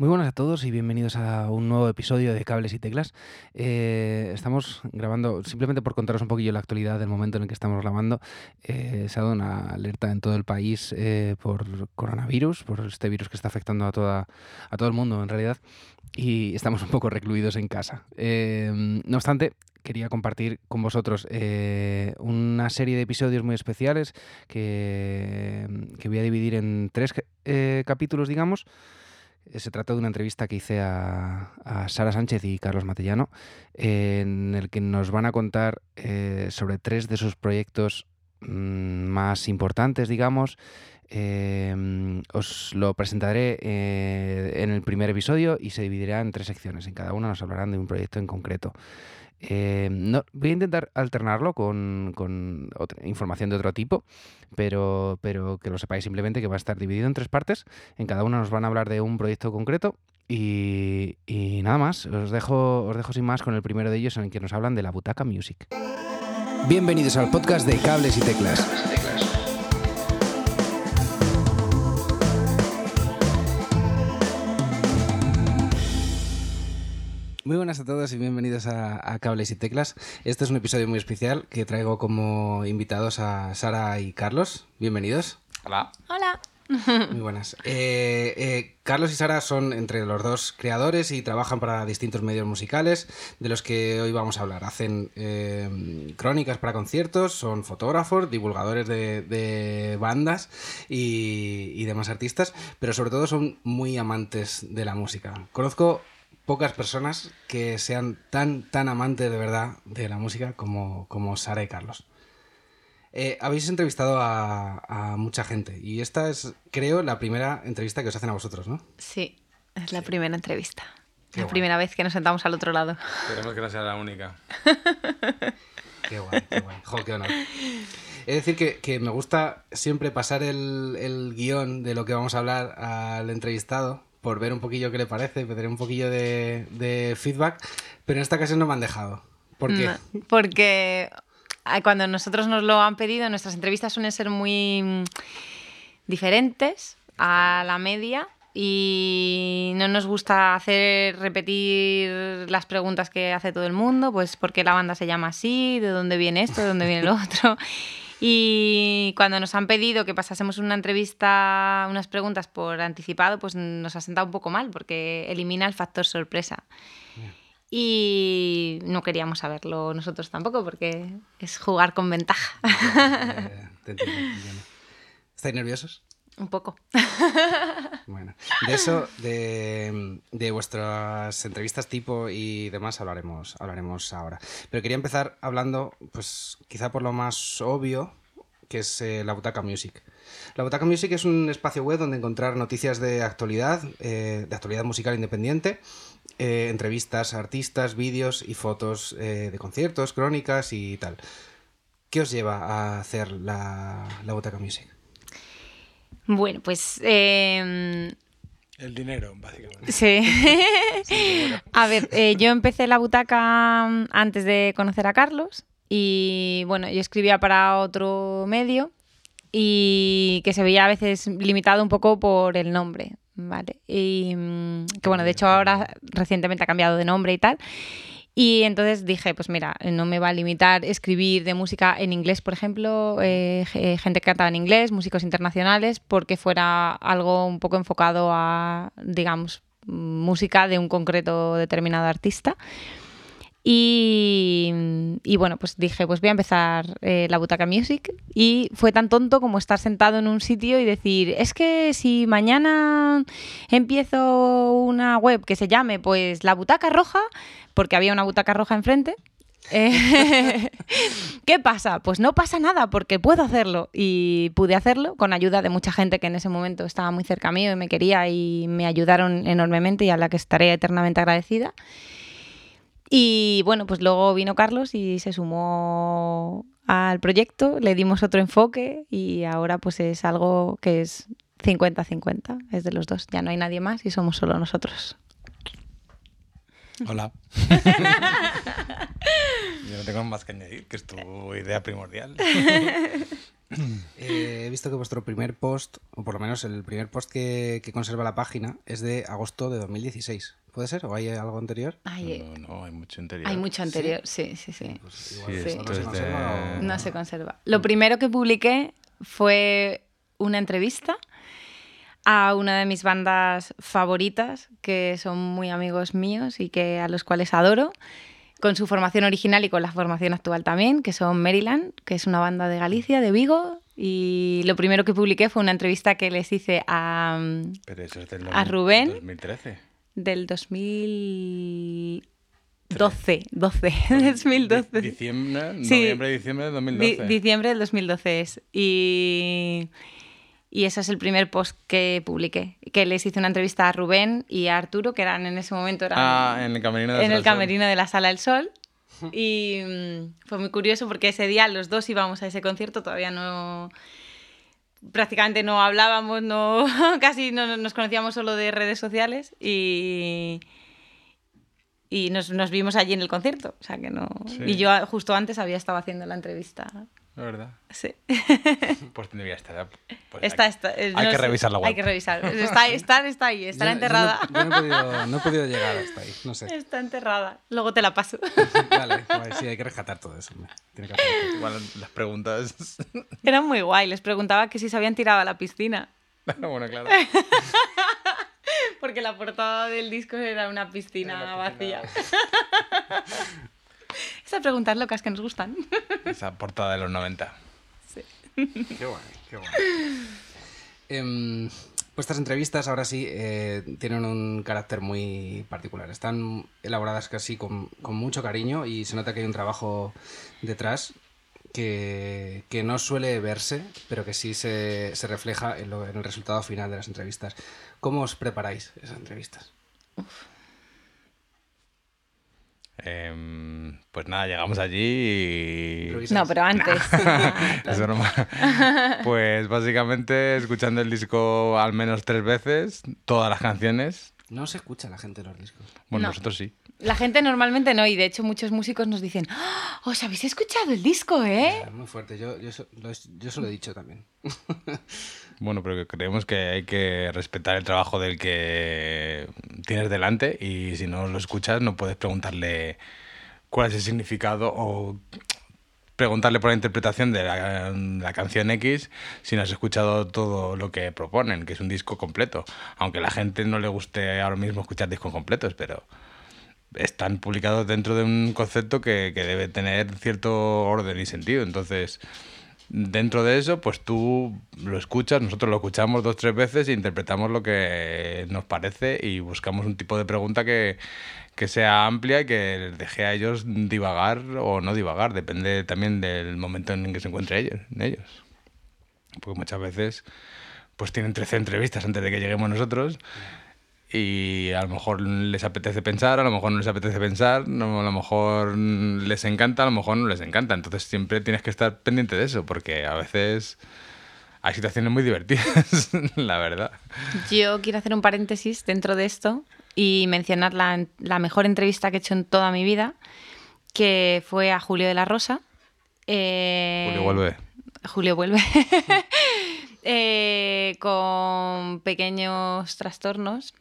Muy buenas a todos y bienvenidos a un nuevo episodio de Cables y Teclas. Eh, estamos grabando, simplemente por contaros un poquillo la actualidad del momento en el que estamos grabando, eh, se ha dado una alerta en todo el país eh, por coronavirus, por este virus que está afectando a, toda, a todo el mundo en realidad, y estamos un poco recluidos en casa. no obstante, quería compartir con vosotros una serie de episodios muy especiales que, que voy a dividir en tres capítulos, digamos. Se trata de una entrevista que hice a, Sara Sánchez y Carlos Matellano, en el que nos van a contar eh, sobre tres de sus proyectos mm, más importantes, digamos. Em, os lo presentaré eh, en el primer episodio y se dividirá en tres secciones. En cada una nos hablarán de un proyecto en concreto. Eh, no, voy a intentar alternarlo con, otra información de otro tipo, pero, que lo sepáis simplemente que va a estar dividido en tres partes. En cada una nos van a hablar de un proyecto concreto y, nada más. Os dejo sin más con el primero de ellos en el que nos hablan de la Butaca Music. Bienvenidos al podcast de Cables y Teclas. Muy buenas a todos y bienvenidos a, Cables y Teclas. Este es un episodio muy especial que traigo como invitados a Sara y Carlos. Bienvenidos. Hola. Hola. Muy buenas. Eh, eh, Carlos y Sara son entre los dos creadores y trabajan para distintos medios musicales de los que hoy vamos a hablar. Hacen eh, crónicas para conciertos, son fotógrafos, divulgadores de, bandas y, y demás artistas, pero sobre todo son muy amantes de la música. Conozco pocas personas que sean tan, tan amantes de verdad de la música como, como Sara y Carlos. Eh, habéis entrevistado a, mucha gente y esta es, creo, la primera entrevista que os hacen a vosotros, ¿no? Sí, es la primera entrevista. la primera vez que nos sentamos al otro lado. Esperemos que no sea la única. qué guay, qué guay. Jo, qué honor. Es decir, que, me gusta siempre pasar el, el guion de lo que vamos a hablar al entrevistado por ver un poquillo qué le parece, tener un poquillo de, feedback, pero en esta ocasión no me han dejado. ¿Por qué? porque cuando nosotros nos lo han pedido, nuestras entrevistas suelen ser muy mm, diferentes a la media y no nos gusta hacer repetir las preguntas que hace todo el mundo, pues por qué la banda se llama así, de dónde viene esto, de dónde viene lo otro. Y cuando nos han pedido que pasásemos una entrevista, unas preguntas por anticipado, pues nos ha sentado un poco mal porque elimina el factor sorpresa. Y no queríamos saberlo nosotros tampoco porque es jugar con ventaja. ¿Estáis nerviosos? Un poco. Bueno, de eso, de, de, vuestras entrevistas tipo y demás hablaremos, hablaremos ahora. Pero quería empezar hablando, pues quizá por lo más obvio, que es eh, la Butaca Music. La Butaca Music es un espacio web donde encontrar noticias de actualidad, eh, de actualidad musical independiente, eh, entrevistas a artistas, vídeos y fotos de conciertos, crónicas y tal. ¿Qué os lleva a hacer la, la Butaca Music? Bueno, pues... Em, El dinero, básicamente. Sí. a ver, eh, yo empecé la butaca mm, antes de conocer a Carlos y bueno, yo escribía para otro medio y que se veía a veces limitado un poco por el nombre, ¿vale? Y mm, que bueno, de hecho ahora recientemente ha cambiado de nombre y tal. Y entonces dije, pues mira, no me va a limitar escribir de música en inglés, por ejemplo, eh, gente que cantaba en inglés, músicos internacionales, porque fuera algo un poco enfocado a, digamos, música de un concreto determinado artista. Y, bueno, pues dije, pues voy a empezar eh, la Butaca Music. Y fue tan tonto como estar sentado en un sitio y decir, es que si mañana empiezo una web que se llame pues La Butaca Roja, porque había una butaca roja enfrente, eh, ¿Qué pasa? Pues no pasa nada porque puedo hacerlo y pude hacerlo con ayuda de mucha gente que en ese momento estaba muy cerca mío y me quería y me ayudaron enormemente y a la que estaré eternamente agradecida. Y bueno, pues luego vino Carlos y se sumó al proyecto, le dimos otro enfoque y ahora pues es algo que es 50-50, es de los dos, ya no hay nadie más y somos solo nosotros. Hola. Yo no tengo más que añadir, que es tu idea primordial. Eh, he visto que vuestro primer post, o por lo menos el primer post que, que conserva la página, es de agosto de 2016. ¿Puede ser? ¿O hay algo anterior? Ay, No, no, hay mucho anterior. hay mucho anterior, sí, sí, sí. Pues Sí, igual Sí. esto esto no se es conserva de- o- No se conserva. Lo primero que publiqué fue una entrevista a una de mis bandas favoritas, que son muy amigos míos y que a los cuales adoro, con su formación original y con la formación actual también, que son Maryland, que es una banda de Galicia, de Vigo. Y lo primero que publiqué fue una entrevista que les hice a, Pero eso es del a Rubén. 2013. Del 2012, 12, 2012. Di- Diciembre, Sí. noviembre, diciembre de Di- 2012. diciembre del 2012 es. Y, y ese es el primer post que publiqué. Que les hice una entrevista a Rubén y a Arturo, que eran en ese momento eran ah, en el camerino de en el Salsón. camerino de la Sala del Sol. Y mm, fue muy curioso porque ese día los dos íbamos a ese concierto, todavía no... Prácticamente no hablábamos, no, casi no nos conocíamos solo de redes sociales y, y nos, nos vimos allí en el concierto. O sea que no... Sí. Y yo justo antes había estado haciendo la entrevista. La verdad. Sí. Pues tendría que estar. pues, Está, hay- está, eh, hay no que sé, revisar la web. Hay que revisar. Está, está, está ahí, Yo está no- yo no- enterrada. Yo, no, he podido, no he podido llegar hasta ahí, no sé. Está enterrada. Luego te la paso. Vale, sí, hay que rescatar todo eso. Tiene que hacer- Igual las preguntas. Era muy guay. Les preguntaba que si se habían tirado a la piscina. bueno, claro. Porque la portada del disco era una piscina, Era una vacía. Esas preguntas locas que nos gustan. Esa portada de los 90. Qué guay, qué guay. Em, vuestras entrevistas ahora sí eh, tienen un carácter muy particular. Están elaboradas casi con, con mucho cariño y se nota que hay un trabajo detrás que, que no suele verse, pero que sí se, se refleja en, lo- en el resultado final de las entrevistas. ¿Cómo os preparáis esas entrevistas? Em, pues nada, llegamos allí y. No, pero antes. Es broma. Pues básicamente escuchando el disco al menos tres veces, todas las canciones. No se escucha la gente en los discos. Bueno, No. nosotros sí. La gente normalmente no, y de hecho muchos músicos nos dicen, "¡Ah! ¿os habéis escuchado el disco, eh? Es muy fuerte, yo, yo, eso- lo, yo se lo he dicho también. Bueno, pero que creemos que hay que respetar el trabajo del que tienes delante y si no lo escuchas no puedes preguntarle cuál es el significado o preguntarle por la interpretación de la, canción X si no has escuchado todo lo que proponen, que es un disco completo. Aunque a la gente no le guste ahora mismo escuchar discos completos, pero están publicados dentro de un concepto que, que debe tener cierto orden y sentido. Entonces, dentro de eso, pues tú lo escuchas, nosotros lo escuchamos dos, tres veces e interpretamos lo que nos parece y buscamos un tipo de pregunta que, que sea amplia y que deje a ellos divagar o no divagar, depende también del momento en que se encuentren ellos. ellos. Porque muchas veces pues tienen 13 entrevistas antes de que lleguemos nosotros y a lo mejor les apetece pensar, a lo mejor no les apetece pensar, a lo mejor les encanta, a lo mejor no les encanta. Entonces siempre tienes que estar pendiente de eso, porque a veces hay situaciones muy divertidas, la verdad. Yo quiero hacer un paréntesis dentro de esto y mencionar la, la mejor entrevista que he hecho en toda mi vida, que fue a Julio de la Rosa. Eh, Julio vuelve. Julio vuelve. Eh, con pequeños trastornos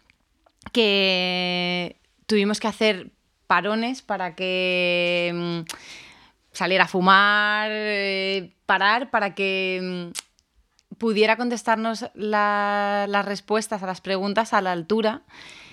que tuvimos que hacer parones para que mm, saliera a fumar, eh, parar para que mm, pudiera contestarnos la- las respuestas a las preguntas a la altura.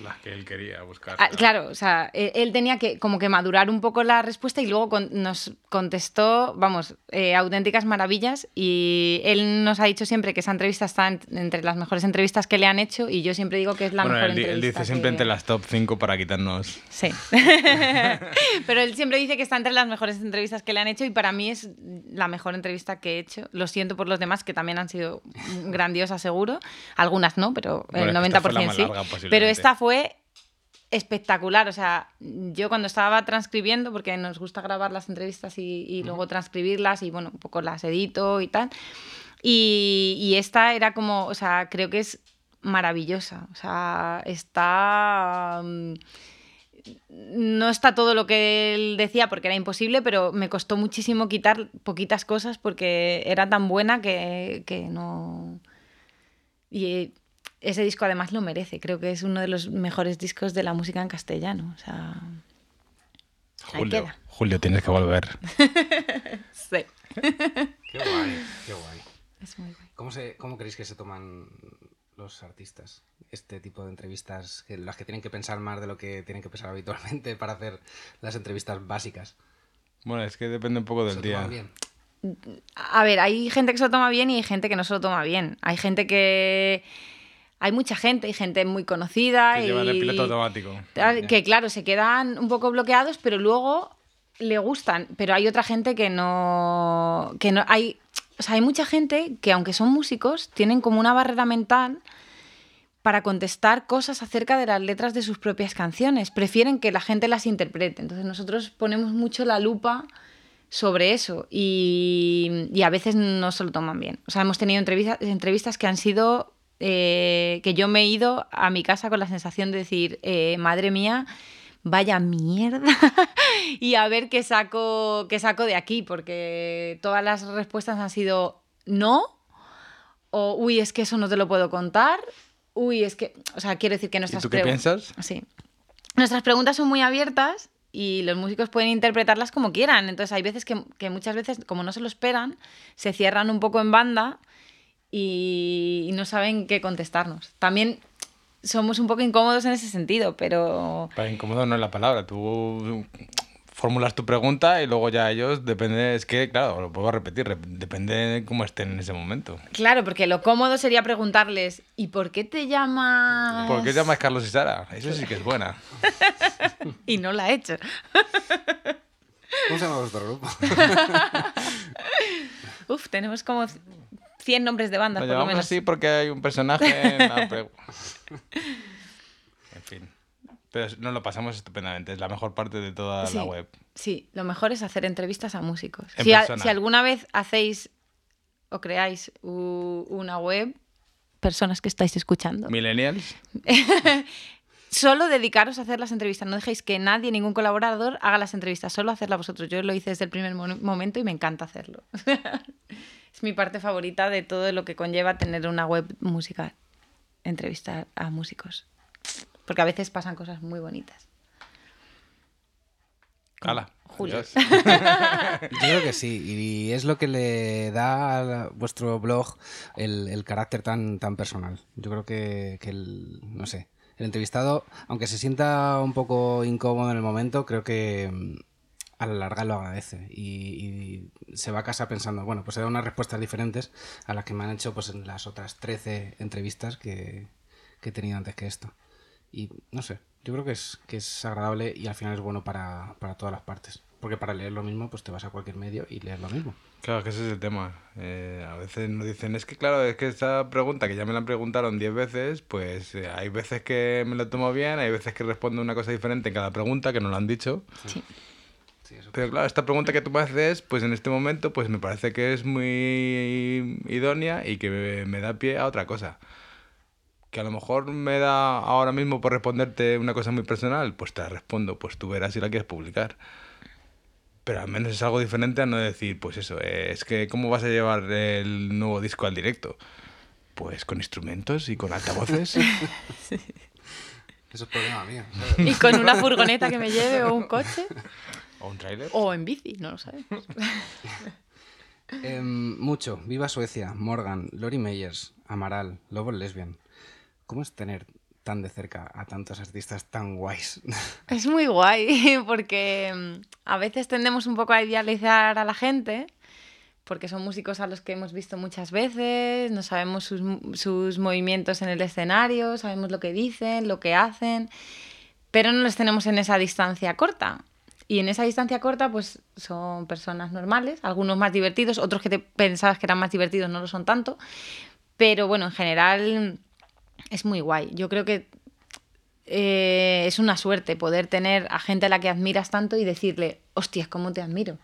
Las que él quería buscar. Ah, claro, o sea, e- él tenía que como que madurar un poco la respuesta y luego con- nos contestó, vamos, eh, auténticas maravillas y él nos ha dicho siempre que esa entrevista está en- entre las mejores entrevistas que le han hecho y yo siempre digo que es la bueno, mejor él, di- él entrevista. dice siempre que- entre las top 5 para quitarnos... Sí. Pero él siempre dice que está entre las mejores entrevistas que le han hecho y para mí es la mejor entrevista que he hecho. Lo siento por los demás que también han sido grandiosas seguro. Algunas no, pero el Bueno, es que esta fue la 90% más sí. larga, pero esta fue espectacular. O sea, yo cuando estaba transcribiendo, porque nos gusta grabar las entrevistas y, y luego transcribirlas y bueno, un poco las edito y tal. Y, y esta era como, o sea, creo que es maravillosa. O sea, está... mm, no está todo lo que él decía porque era imposible, pero me costó muchísimo quitar poquitas cosas porque era tan buena que, que no... Y ese disco además lo merece, creo que es uno de los mejores discos de la música en castellano. O sea, Julio, queda. Julio, tienes que volver. Sí. Qué guay, qué guay. Es muy guay. ¿Cómo, se, ¿Cómo creéis que se toman los artistas este tipo de entrevistas, las que tienen que pensar más de lo que tienen que pensar habitualmente para hacer las entrevistas básicas? Bueno, es que depende un poco ¿Se del lo día. toman bien? A ver, hay gente que se lo toma bien y hay gente que no se lo toma bien. Hay gente que... Hay mucha gente, hay gente muy conocida Que y... llevan el piloto automático. Que claro, se quedan un poco bloqueados, pero luego le gustan. Pero hay otra gente que no. que no. Hay. O sea, hay mucha gente que, aunque son músicos, tienen como una barrera mental para contestar cosas acerca de las letras de sus propias canciones. Prefieren que la gente las interprete. Entonces nosotros ponemos mucho la lupa sobre eso y, y a veces no se lo toman bien. O sea, hemos tenido entrevistas, entrevistas que han sido eh, que yo me he ido a mi casa con la sensación de decir, eh, madre mía, vaya mierda, y a ver qué saco, qué saco de aquí, porque todas las respuestas han sido no, o uy, es que eso no te lo puedo contar, uy, es que, o sea, quiero decir que ¿Y nuestras tú qué piensas? Sí. Nuestras preguntas son muy abiertas y los músicos pueden interpretarlas como quieran. Entonces hay veces que, que muchas veces, como no se lo esperan, se cierran un poco en banda y, no saben qué contestarnos. También somos un poco incómodos en ese sentido, pero Para incómodo no es la palabra. Tú formulas tu pregunta y luego ya ellos, depende, es que, claro, lo puedo repetir, rep- depende de cómo estén en ese momento. claro, porque lo cómodo sería preguntarles, ¿y por qué te llamas? ¿Por qué llamas Carlos y Sara? Eso sí que es buena. Y no la he hecho. ¿Cómo se llama vuestro grupo? Uf, tenemos como 100 nombres de bandas, Lo por lo llamamos menos. así porque hay un personaje en la pre- En fin. Pero nos lo pasamos estupendamente. Es la mejor parte de toda Sí. la web. Sí, lo mejor es hacer entrevistas a músicos. En Si, a- persona. si alguna vez hacéis o creáis una web, personas que estáis escuchando, Millennials. solo dedicaros a hacer las entrevistas. No dejéis que nadie, ningún colaborador, haga las entrevistas. Solo hacerlas vosotros. Yo lo hice desde el primer mo- momento y me encanta hacerlo. es mi parte favorita de todo lo que conlleva tener una web musical. Entrevistar a músicos. Porque a veces pasan cosas muy bonitas. Hala. Julio. Yo creo que sí, y es lo que le da a vuestro blog el, el carácter tan, tan personal. Yo creo que, que el, no sé, el entrevistado, aunque se sienta un poco incómodo en el momento, creo que a la larga lo agradece y, y se va a casa pensando, bueno, pues he dado unas respuestas diferentes a las que me han hecho pues en las otras 13 entrevistas que, que he tenido antes que esto. Y no sé, yo creo que es, que es agradable y al final es bueno para, para todas las partes. Porque para leer lo mismo, pues te vas a cualquier medio y lees lo mismo. Claro, que ese es el tema. Eh, a veces nos dicen, es que claro, es que esta pregunta que ya me la preguntaron 10 veces, pues eh, hay veces que me lo tomo bien, hay veces que respondo una cosa diferente en cada pregunta que no lo han dicho. Sí. Sí, eso. Pero claro, esta pregunta que tú me haces, pues en este momento, pues me parece que es muy idónea y que me, me da pie a otra cosa. Que a lo mejor me da ahora mismo por responderte una cosa muy personal, pues te la respondo, pues tú verás si la quieres publicar. Pero al menos es algo diferente a no decir, pues eso, eh, es que ¿cómo vas a llevar el nuevo disco al directo? Pues con instrumentos y con altavoces. Eso es problema mío. ¿sabes? Y con una furgoneta que me lleve o un coche o un tráiler. o en bici, no lo sabemos. Em, mucho. Viva Suecia, Morgan, Lori Meyers, Amaral, Lobo Lesbian. ¿Cómo es tener tan de cerca a tantos artistas tan guays? Es muy guay porque mm, a veces tendemos un poco a idealizar a la gente porque son músicos a los que hemos visto muchas veces, no sabemos sus, sus movimientos en el escenario, sabemos lo que dicen, lo que hacen, pero no los tenemos en esa distancia corta. Y en esa distancia corta, pues son personas normales, algunos más divertidos, otros que te pensabas que eran más divertidos no lo son tanto. Pero bueno, en general es muy guay. Yo creo que eh, es una suerte poder tener a gente a la que admiras tanto y decirle, hostias, ¿cómo te admiro?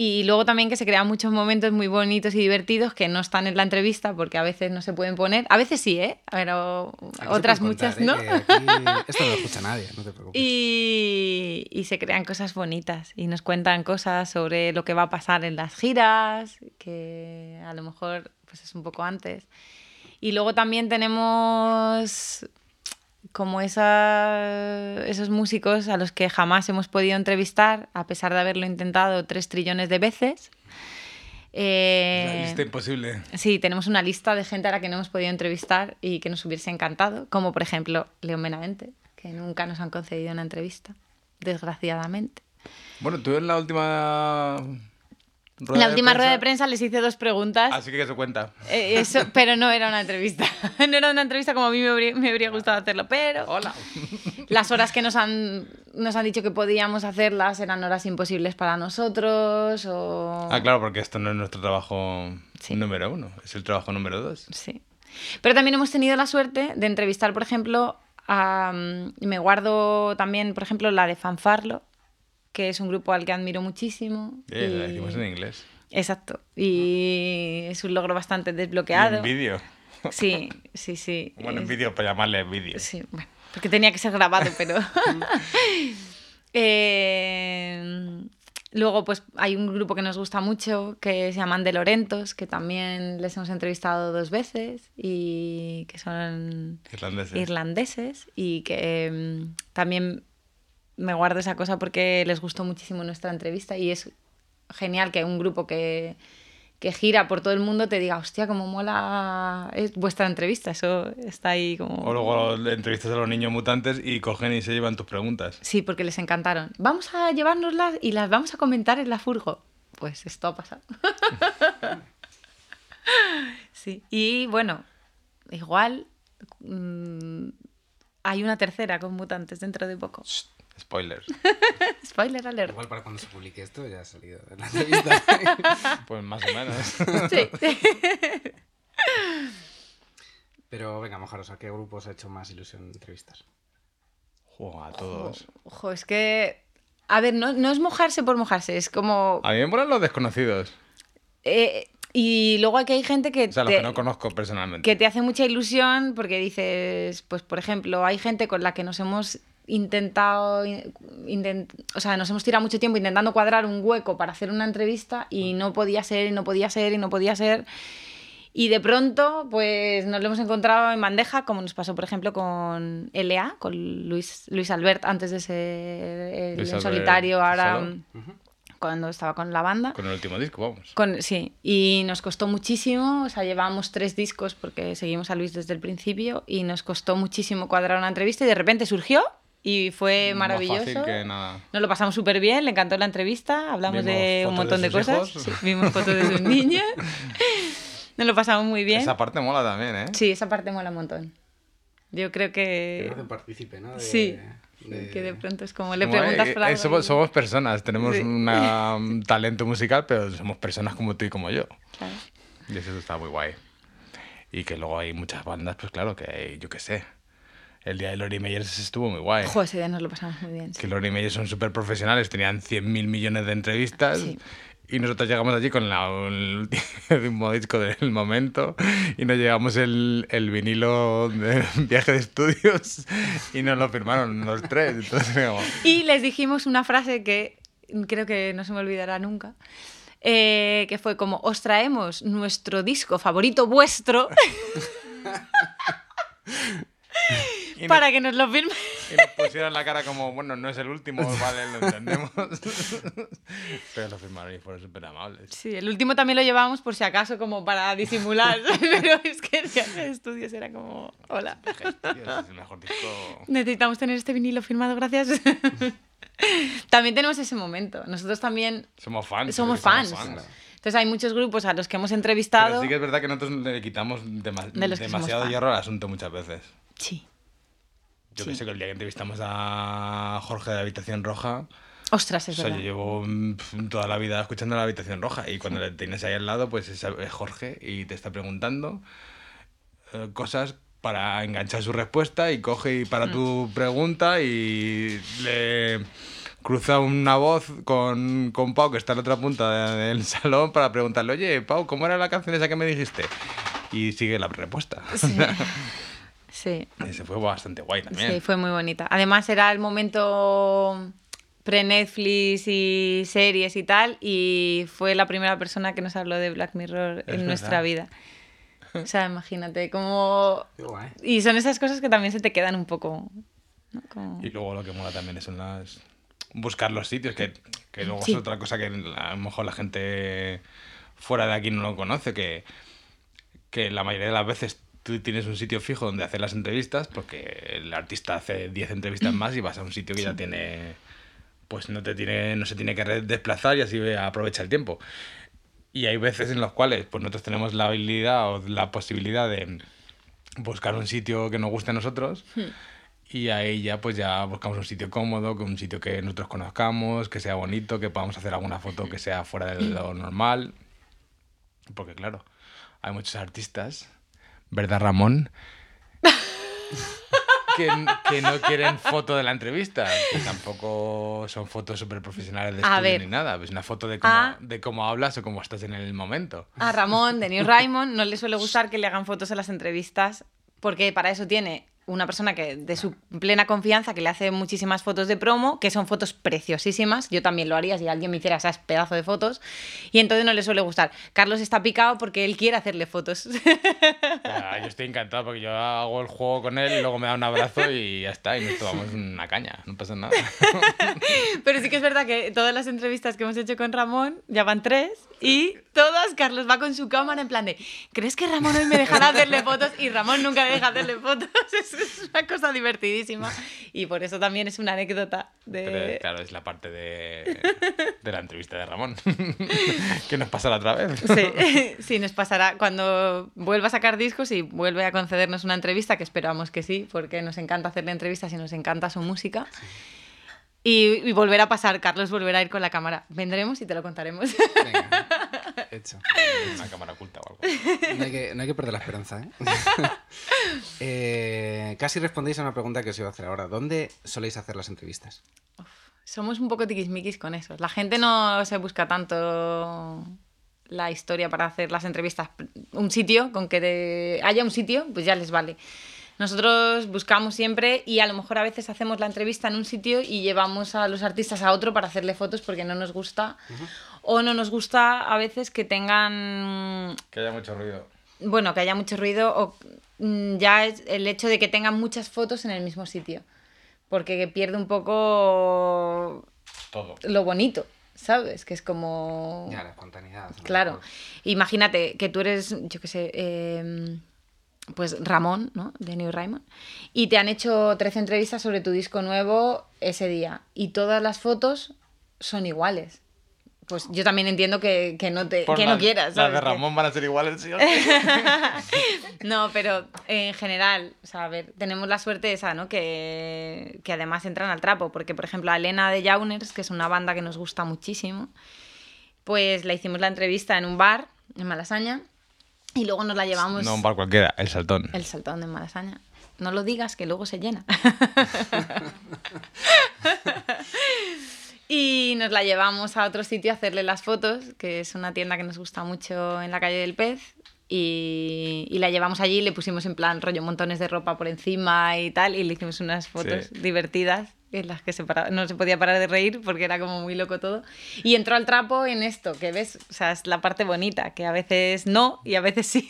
Y luego también que se crean muchos momentos muy bonitos y divertidos que no están en la entrevista porque a veces no se pueden poner. A veces sí, ¿eh? Pero otras muchas contar, no. ¿eh? Aquí esto no lo escucha nadie, no te preocupes. Y, y se crean cosas bonitas y nos cuentan cosas sobre lo que va a pasar en las giras, que a lo mejor pues es un poco antes. Y luego también tenemos como esa- esos músicos a los que jamás hemos podido entrevistar, a pesar de haberlo intentado tres trillones de veces. Eh, La lista imposible. Sí, tenemos una lista de gente a la que no hemos podido entrevistar y que nos hubiese encantado, como por ejemplo León Benavente, que nunca nos han concedido una entrevista, desgraciadamente. Bueno, tú en la última. En la última rueda de prensa les hice dos preguntas, Así que eso cuenta. eh, eso, pero no era una entrevista. No era una entrevista como a mí me habría, me habría gustado hacerlo, pero Hola. las horas que nos han, nos han dicho que podíamos hacerlas eran horas imposibles para nosotros o... Ah, claro, porque esto no es nuestro trabajo Sí. número uno, es el trabajo número dos. Sí. Pero también hemos tenido la suerte de entrevistar, por ejemplo, a, mm, me guardo también, por ejemplo, la de Fanfarlo, que es un grupo al que admiro muchísimo. Eh, lo decimos en inglés. Exacto. Y es un logro bastante Y desbloqueado. en vídeo. Sí, sí, sí. Bueno, en vídeo, para llamarle vídeo. Sí, bueno, porque tenía que ser grabado, pero... Eh, luego, pues hay un grupo que nos gusta mucho que se llaman De Lorentos, que también les hemos entrevistado dos veces y que son Irlandeses. irlandeses y que mm, también me guardo esa cosa porque les gustó muchísimo nuestra entrevista y es genial que un grupo que, que gira por todo el mundo te diga, hostia, cómo mola es vuestra entrevista, eso está ahí como... O luego entrevistas a los niños mutantes y cogen y se llevan tus preguntas. Sí, porque les encantaron. Vamos a llevárnoslas y las vamos a comentar en la furgo. Pues esto ha pasado. sí. Y bueno, igual mm, hay una tercera con mutantes dentro de poco. Shh, spoilers. Spoiler alert. Igual para cuando se publique esto ya ha salido en la entrevista. Pues más o menos. Sí. Pero venga, mojaros, ¿a qué grupos ha hecho más ilusión entrevistas? Jo, a todos. Ojo, es que. A ver, no, no es mojarse por mojarse, es como. A mí me molan los desconocidos. eh, y luego aquí hay gente que. O sea, los te- que no conozco personalmente. que te hace mucha ilusión porque dices, pues por ejemplo, hay gente con la que nos hemos intentado, intent- o sea, nos hemos tirado mucho tiempo intentando cuadrar un hueco para hacer una entrevista y no podía ser, y no podía ser, y no podía ser. Y de pronto, pues nos lo hemos encontrado en bandeja, como nos pasó, por ejemplo, con LA, con Luis, Luis Albert, antes de ser el solitario, ahora mm, cuando estaba con la banda. Con el último disco, vamos. Con- sí, y nos costó muchísimo, o sea, llevábamos tres discos porque seguimos a Luis desde el principio y nos costó muchísimo cuadrar una entrevista y de repente surgió y fue Más maravilloso. fácil que nada. Nos lo pasamos súper bien, le encantó la entrevista, hablamos Vimos de un montón de de, cosas, sí, vimos fotos de sus niños, nos lo pasamos muy bien. Esa parte mola también, ¿eh? Sí, esa parte mola un montón. Yo creo que... un partícipe, ¿no? De- Sí, de- que de pronto es como le Como, preguntas eh, por eh, algo somos, y- somos personas, tenemos Sí. una- un talento musical, pero somos personas como tú y como yo. Claro. Y eso está muy guay. Y que luego hay muchas bandas, pues claro, que hay, yo qué sé. El día de Lori Meyers estuvo muy guay. Ojo, ese día nos lo pasamos muy bien. sí. Que Lori Meyers son súper profesionales, tenían 100.000 millones de entrevistas. Sí. Y nosotros llegamos allí con la- el último disco del momento y nos llevamos el, el vinilo de viaje de estudios y nos lo firmaron los tres. Entonces, como, Y les dijimos una frase que creo que no se me olvidará nunca. eh, que fue como, os traemos nuestro disco favorito vuestro y nos- para que nos lo firme. Y nos pusieron la cara como, bueno, no es el último, vale, lo entendemos. Pero lo firmaron y fueron súper amables. Sí, el último también lo llevábamos por si acaso como para disimular, pero es que de estudios era como, hola, es el mejor disco. necesitamos tener este vinilo firmado, gracias. también tenemos ese momento. Nosotros también Somos fans. somos fans. Entonces hay muchos grupos a los que hemos entrevistado. Pero sí que es verdad que nosotros le quitamos dema- De demasiado hierro al asunto muchas veces. Sí. Yo Sí. que sé que el día que entrevistamos a Jorge de Habitación Roja, Ostras, o es sea, verdad. yo llevo mm, toda la vida escuchando la Habitación Roja y cuando le tienes ahí al lado, pues es Jorge y te está preguntando eh, cosas para enganchar su respuesta y coge y para Mm. tu pregunta y le cruza una voz con, con Pau, que está en la otra punta del salón, para preguntarle, oye, Pau, ¿cómo era la canción esa que me dijiste? Y sigue la respuesta. Sí. sí. Ese fue bastante guay también. Sí, fue muy bonita. Además era el momento pre-Netflix y series y tal, y fue la primera persona que nos habló de Black Mirror en nuestra vida. O sea, imagínate, como... Y son esas cosas que también se te quedan un poco... Y luego lo que mola también son las... Buscar los sitios, que, que luego es otra cosa que a lo mejor la gente fuera de aquí no lo conoce, que, que la mayoría de las veces tú tienes un sitio fijo donde hacer las entrevistas, porque el artista hace 10 entrevistas más y vas a un sitio que ya tiene pues no te tiene no se tiene que desplazar y así aprovecha el tiempo. Y hay veces en los cuales pues nosotros tenemos la habilidad o la posibilidad de buscar un sitio que nos guste a nosotros. Hmm. Y ahí ya pues ya buscamos un sitio cómodo, un sitio que nosotros conozcamos, que sea bonito, que podamos hacer alguna foto que sea fuera de lo normal. Porque claro, hay muchos artistas, ¿verdad Ramón? que, no quieren foto de la entrevista, que tampoco son fotos súper profesionales de estudio ni nada. Es una foto de cómo, ah. de cómo hablas o cómo estás en el momento. A Ramón, de New Raymond, no le suele gustar que le hagan fotos a las entrevistas porque para eso tiene una persona que de su plena confianza que le hace muchísimas fotos de promo, que son fotos preciosísimas. Yo también lo haría si alguien me hiciera esas pedazo de fotos. Y entonces no le suele gustar. Carlos está picado porque él quiere hacerle fotos. yo estoy encantado porque yo hago el juego con él y luego me da un abrazo y ya está. Y nos tomamos una caña. No pasa nada. Pero sí que es verdad que todas las entrevistas que hemos hecho con Ramón, ya van tres, y todas Carlos va con su cámara en plan de, ¿crees que Ramón hoy me dejará hacerle fotos? Y Ramón nunca me deja hacerle fotos. es una cosa divertidísima y por eso también es una anécdota. De... claro, es la parte de, de la entrevista de Ramón. que nos pasará otra vez. sí, sí, nos pasará cuando vuelva a sacar discos y vuelve a concedernos una entrevista, que esperamos que sí, porque nos encanta hacerle entrevistas y nos encanta su música. Y, volver a pasar, Carlos volverá a ir con la cámara. Vendremos y te lo contaremos. Venga, hecho. Una cámara oculta o algo. No hay que, no hay que perder la esperanza, ¿eh? ¿eh? Casi respondéis a una pregunta que os iba a hacer ahora. ¿Dónde soléis hacer las entrevistas? somos un poco tiquismiquis con eso. La gente no se busca tanto la historia para hacer las entrevistas. Un sitio, con que haya un sitio, pues ya les vale. Nosotros buscamos siempre y a lo mejor a veces hacemos la entrevista en un sitio y llevamos a los artistas a otro para hacerle fotos porque no nos gusta. O no nos gusta a veces que tengan... Que haya mucho ruido. Bueno, que haya mucho ruido o mm, ya es el hecho de que tengan muchas fotos en el mismo sitio. Porque pierde un poco... Todo. Lo bonito. ¿sabes? Que es como... Ya, la espontaneidad. Claro. Imagínate que tú eres, yo qué sé, eh, pues Ramón, ¿no? De New Raymond, y te han hecho 13 entrevistas sobre tu disco nuevo ese día, y todas las fotos son iguales. Pues yo también entiendo que, no, te, que no quieras. Las de Ramón van a ser iguales, ¿sí? no, pero en general, o sea, a ver, tenemos la suerte esa, ¿no? Que, que además entran al trapo, porque por ejemplo a Elena de Jauners, que es una banda que nos gusta muchísimo, pues la hicimos la entrevista en un bar en Malasaña y luego nos la llevamos. No un bar cualquiera, el Saltón. El Saltón de Malasaña. No lo digas, que luego se llena. y nos la llevamos a otro sitio a hacerle las fotos, que es una tienda que nos gusta mucho en la calle del Pez. Y, y, la llevamos allí, le pusimos en plan rollo montones de ropa por encima y tal, y le hicimos unas fotos divertidas en las que se no se podía parar de reír porque era como muy loco todo. Y entró al trapo en esto, que ves, o sea, es la parte bonita, que a veces no y a veces sí.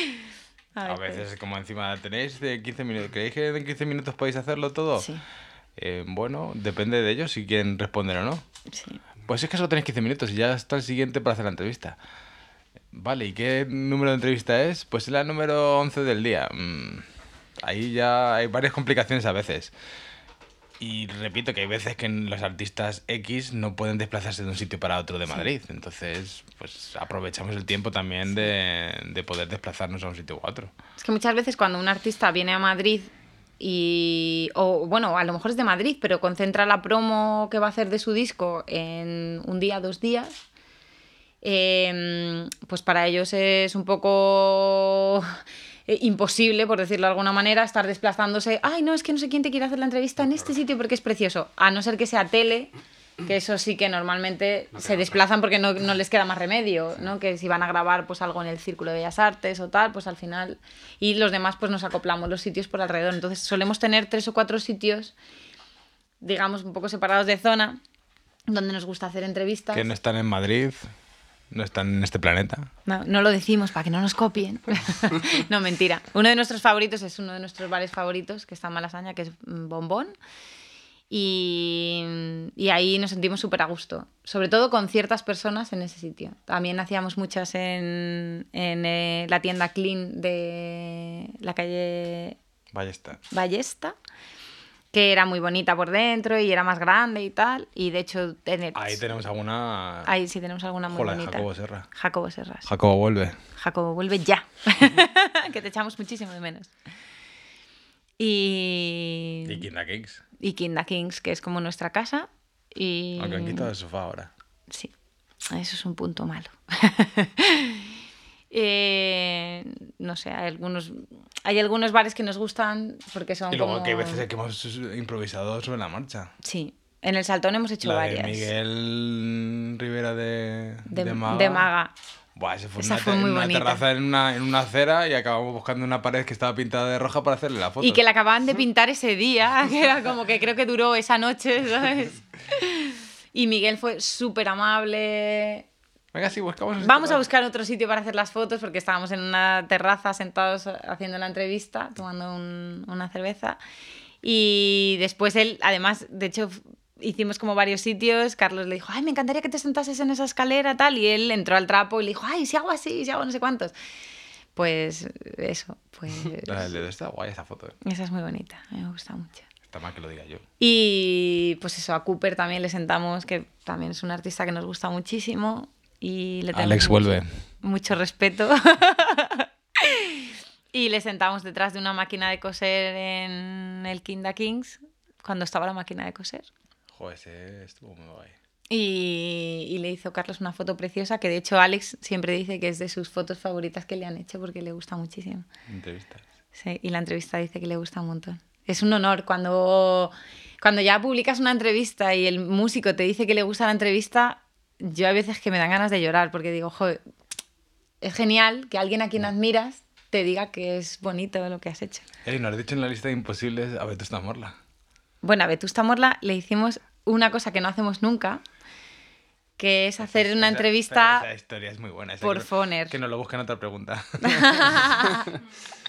a, veces. como encima, ¿tenéis de 15 minutos? ¿Creéis que en 15 minutos podéis hacerlo todo? Sí. Eh, bueno, depende de ellos si quieren responder o no. Sí. Pues es que solo tenéis 15 minutos y ya está el siguiente para hacer la entrevista. Vale, ¿y qué número de entrevista es? Pues es la número 11 del día. Mm, ahí ya hay varias complicaciones a veces. Y repito que hay veces que los artistas X no pueden desplazarse de un sitio para otro de Madrid. Entonces, pues aprovechamos el tiempo también de, de, poder desplazarnos a un sitio u otro. Es que muchas veces cuando un artista viene a Madrid y. o bueno, a lo mejor es de Madrid, pero concentra la promo que va a hacer de su disco en un día, dos días. Em, pues para ellos es un poco eh, imposible, por decirlo de alguna manera, estar desplazándose. Ay, no, es que no sé quién te quiere hacer la entrevista en este sitio porque es precioso. A no ser que sea tele, que eso sí que normalmente se desplazan porque no, no les queda más remedio, ¿no? Que si van a grabar pues algo en el Círculo de Bellas Artes o tal, pues al final... Y los demás pues nos acoplamos los sitios por alrededor. Entonces solemos tener tres o cuatro sitios, digamos, un poco separados de zona, donde nos gusta hacer entrevistas. Que no están en Madrid, no están en este planeta. No, no lo decimos para que no nos copien. no, mentira. Uno de nuestros favoritos es uno de nuestros bares favoritos, que está en Malasaña, que es mm, Bombón. Y, y ahí nos sentimos súper a gusto, sobre todo con ciertas personas en ese sitio. También hacíamos muchas en, en eh, la tienda Clean de la calle Ballesta. Ballesta, que era muy bonita por dentro y era más grande y tal. Y de hecho, en el- Ahí tenemos alguna. ahí sí tenemos alguna muy Jola, bonita. Jacobo Serra. Jacobo Serras. Jacobo vuelve. Jacobo, vuelve ya. que te echamos muchísimo de menos. Y. Y Kinda Kings. y Kinda Kings, que es como nuestra casa. Y. Aunque han quitado el sofá ahora. Sí, eso es un punto malo. Eh, no sé, hay algunos, hay algunos bares que nos gustan porque son Y luego como... que hay veces que hemos improvisado sobre la marcha. Sí, en el Saltón hemos hecho La varias. de Miguel Rivera de, de, de Maga. de Maga. Buah, ese fue Esa una, fue muy una bonita. terraza en una, en una acera y acabamos buscando una pared que estaba pintada de roja para hacerle la foto. Y que la acababan de pintar ese día, que era como que creo que duró esa noche, ¿sabes? Y Miguel fue súper amable. Venga, sí, buscamos. ese Vamos a lugar. buscar otro sitio para hacer las fotos porque estábamos en una terraza sentados haciendo la entrevista, tomando un- una cerveza. Y después él, además, de hecho, hicimos como varios sitios. Carlos le dijo, ay, me encantaría que te sentases en esa escalera, tal. Y él entró al trapo y le dijo, ay, si hago así, si hago no sé cuántos. Pues eso, pues. Dedo está guay esa foto. eh. Esa es muy bonita, a me gusta mucho. Está mal que lo diga yo. Y pues eso, a Cooper también le sentamos, que también es un artista que nos gusta muchísimo. Y le tenemos Alex mucho- vuelve. Mucho respeto. y le sentamos detrás de una máquina de coser en el Kinda Kings, cuando estaba la máquina de coser. Joder, ese estuvo muy guay. Y, y le hizo Carlos una foto preciosa, que de hecho Alex siempre dice que es de sus fotos favoritas que le han hecho porque le gusta muchísimo. Entrevistas. Sí, y la entrevista dice que le gusta un montón. Es un honor cuando, cuando ya publicas una entrevista y el músico te dice que le gusta la entrevista, yo hay veces que me dan ganas de llorar porque digo, joder, es genial que alguien a quien admiras te diga que es bonito lo que has hecho. Ey, nos has dicho en la lista de imposibles a Vetusta Morla. Bueno, a Vetusta Morla le hicimos una cosa que no hacemos nunca, que es hacer una entrevista Esa historia es muy buena. por Foner. Que nos lo busquen otra pregunta.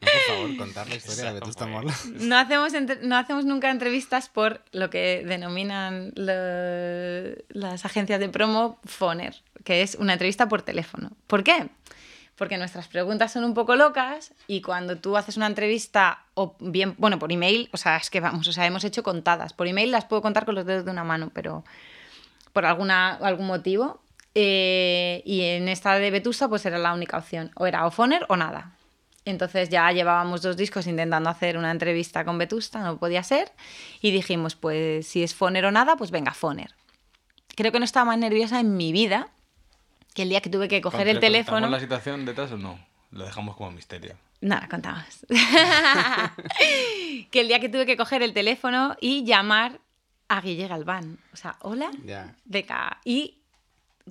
No, por favor, contar la historia de Vetusta Muy Morla. No hacemos, entre- no hacemos nunca entrevistas por lo que denominan lo- las agencias de promo Foner, que es una entrevista por teléfono. ¿Por qué? Porque nuestras preguntas son un poco locas y cuando tú haces una entrevista, o bien, bueno, por email, o sea, es que vamos, o sea, hemos hecho contadas. Por email las puedo contar con los dedos de una mano, pero por alguna, algún motivo. Eh, y en esta de Vetusta, pues era la única opción. O era o Foner o nada. Entonces ya llevábamos dos discos intentando hacer una entrevista con Vetusta, no podía ser. Y dijimos, pues si es Foner o nada, pues venga, Foner. Creo que no estaba más nerviosa en mi vida que el día que tuve que coger el ¿Le teléfono. la situación detrás o no? Lo dejamos como misterio. No, la contamos. que el día que tuve que coger el teléfono y llamar a Guille Galván. O sea, hola, ca- Y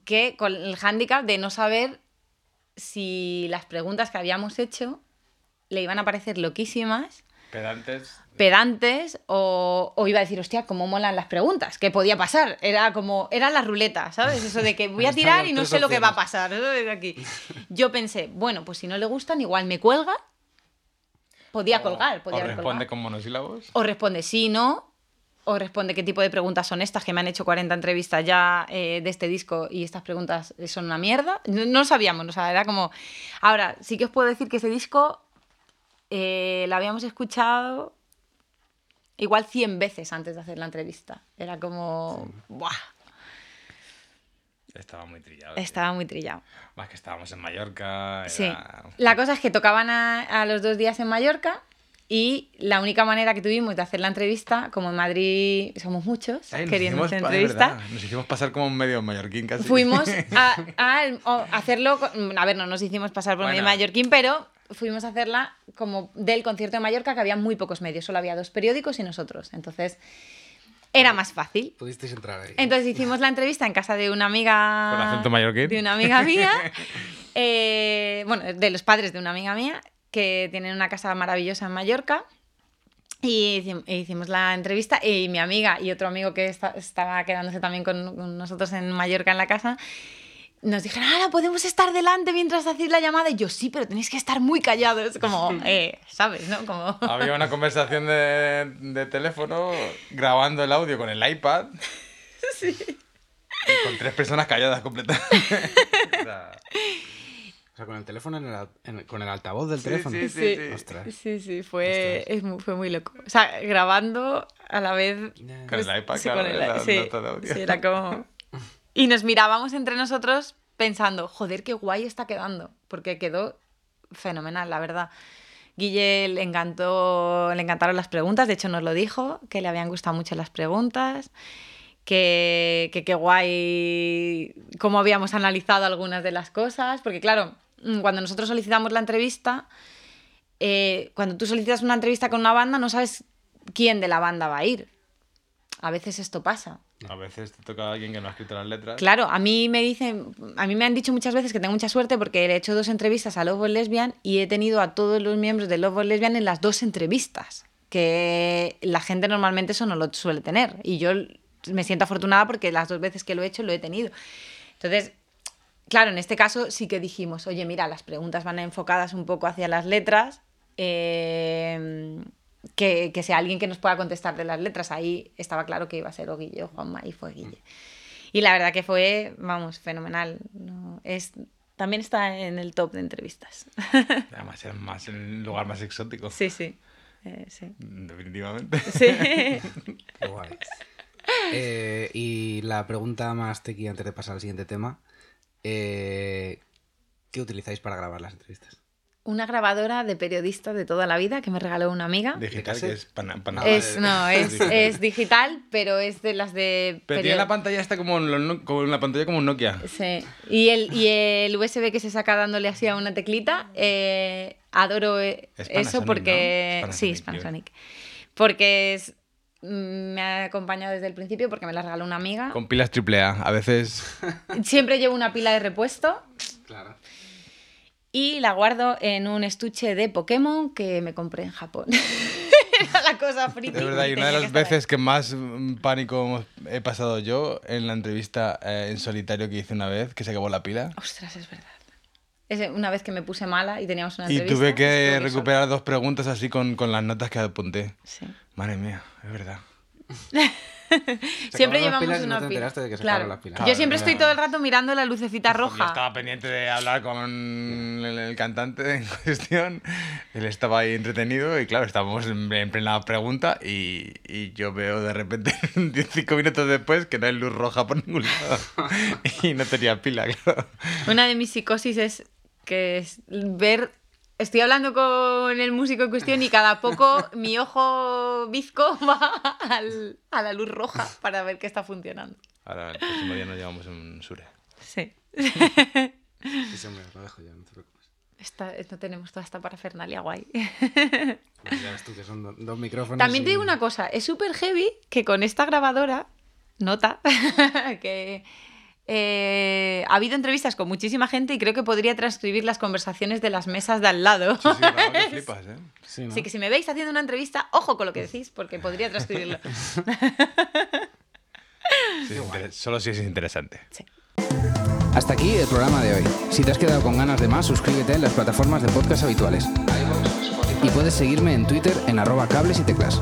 que con el hándicap de no saber si las preguntas que habíamos hecho le iban a parecer loquísimas, Pedantes. pedantes, o, o iba a decir, hostia, cómo molan las preguntas. ¿Qué podía pasar? Era como, era la ruleta, ¿sabes? Eso de que voy a tirar y no sé lo que va a pasar. De aquí. Yo pensé, bueno, pues si no le gustan, igual me cuelga. Podía colgar, podía O responde colgado. con monosílabos. O responde sí, no. O responde qué tipo de preguntas son estas, que me han hecho 40 entrevistas ya eh, de este disco y estas preguntas son una mierda. No, no sabíamos, o sea, era como... Ahora, sí que os puedo decir que ese disco eh, lo habíamos escuchado igual 100 veces antes de hacer la entrevista. Era como... ¡Buah! Estaba muy trillado. tío. Estaba muy trillado. Más que estábamos en Mallorca. Era... Sí. La cosa es que tocaban a, a los dos días en Mallorca y la única manera que tuvimos de hacer la entrevista, como en Madrid somos muchos Ay, queriendo hacer entrevista, Nos hicimos pasar como un medio mallorquín casi. fuimos a, hacerlo. con- a ver, no nos hicimos pasar por Bueno. medio mallorquín, pero fuimos a hacerla como del concierto de Mallorca, que había muy pocos medios, solo había dos periódicos y nosotros. Entonces, era más fácil. Pudisteis entrar ahí. Entonces hicimos la entrevista en casa de una amiga. Con acento mallorquín. De una amiga mía. eh, bueno, de los padres de una amiga mía, que tienen una casa maravillosa en Mallorca. Y e hicimos la entrevista y mi amiga y otro amigo que esta- estaba quedándose también con, con nosotros en Mallorca en la casa nos dijeron, ahora podemos estar delante mientras hacéis la llamada. Y yo, sí, pero tenéis que estar muy callados. Como, eh, ¿sabes? ¿no? Como... Había una conversación de, de teléfono grabando el audio con el iPad. Sí. con tres personas calladas completamente. O sea, O sea, con el teléfono en el, en con el altavoz del Sí, teléfono. sí, sí, sí. Ostras. Sí, sí, fue, es mu- fue muy loco. O sea, grabando a la vez. Con el iPad, sí, claro, con el- la sí, nota de audio. sí, era como. Y nos mirábamos entre nosotros pensando, joder, qué guay está quedando. Porque quedó fenomenal, la verdad. Guille le encantó, le encantaron las preguntas, de hecho nos lo dijo, que le habían gustado mucho las preguntas, que que qué guay cómo habíamos analizado algunas de las cosas, porque claro, mm, cuando nosotros solicitamos la entrevista, eh, cuando tú solicitas una entrevista con una banda no sabes quién de la banda va a ir. A veces esto pasa. A veces te toca a alguien que no ha escrito las letras. Claro, a mí me dicen, a mí me han dicho muchas veces que tengo mucha suerte porque he hecho dos entrevistas a Love Lesbian y he tenido a todos los miembros de Love Lesbian en las dos entrevistas, que la gente normalmente eso no lo suele tener y yo me siento afortunada porque las dos veces que lo he hecho lo he tenido. Entonces, claro, en este caso sí que dijimos, oye, mira, las preguntas van enfocadas un poco hacia las letras. eh, que, que sea alguien que nos pueda contestar de las letras. Ahí estaba claro que iba a ser o Guille o Juanma y fue Guille. Y la verdad que fue, vamos, fenomenal. No, es, también está en el top de entrevistas. Además, era más el lugar más exótico. sí, sí. eh, sí. Definitivamente. Sí. Guay. Eh, y la pregunta más tequi antes de pasar al siguiente tema. eh, ¿Qué utilizáis para grabar las entrevistas? Una grabadora de periodista de toda la vida que me regaló una amiga. Digital, que es Ah, Es, no, es, es digital, pero es de las de... Pero tiene la pantalla esta como, en como la pantalla como un Nokia. Sí. Y el, y el USB que se saca dándole así a una teclita, eh, adoro Es eso porque... ¿no? Es Sí, es Panasonic, Panasonic. Porque es, me ha acompañado desde el principio porque me la regaló una amiga. Con pilas AAA. A veces Siempre llevo una pila de repuesto Claro. Y la guardo en un estuche de Pokémon que me compré en Japón. Era la cosa friki. De verdad, y una de las veces que más mm, pánico he pasado yo en la entrevista eh, en solitario que hice una vez, que se acabó la pila. Ostras, es verdad. Es una vez que me puse mala y teníamos una Y entrevista. tuve que sola. recuperar dos preguntas así con, con las notas que apunté. Sí. Madre mía, es verdad. Siempre llevamos no una te pila. enteraste de que se Claro. acabaron las pilas. Yo siempre estoy no. todo el rato mirando la lucecita Yo roja. estaba pendiente de hablar con el, el cantante en cuestión. Él estaba ahí entretenido y claro, estábamos en, en plena pregunta y, y yo veo de repente 15 minutos después que no hay luz roja por ningún lado. y no tenía pila, claro. Una de mis psicosis es que es ver. Estoy hablando con el músico en cuestión y cada poco mi ojo bizco va al- a la luz roja para ver que está funcionando. Ahora, el próximo día nos llevamos un Sure. Sí. Sí, hombre, lo dejo ya, no te preocupes. Esta- no tenemos toda esta parafernalia guay. Bueno, ya ves tú que son do- dos micrófonos. También y- te digo una cosa, es súper heavy que con esta grabadora, nota, que eh, ha habido entrevistas con muchísima gente y creo que podría transcribir las conversaciones de las mesas de al lado. Sí, sí, que flipas, ¿eh? Sí, ¿no? Así que si me veis haciendo una entrevista, ojo con lo que decís, porque podría transcribirlo. Sí, solo si es interesante. Hasta aquí el programa de hoy. Si te has quedado con ganas de más, suscríbete en las plataformas de podcast habituales. Y puedes seguirme en Twitter en arroba cables y teclas.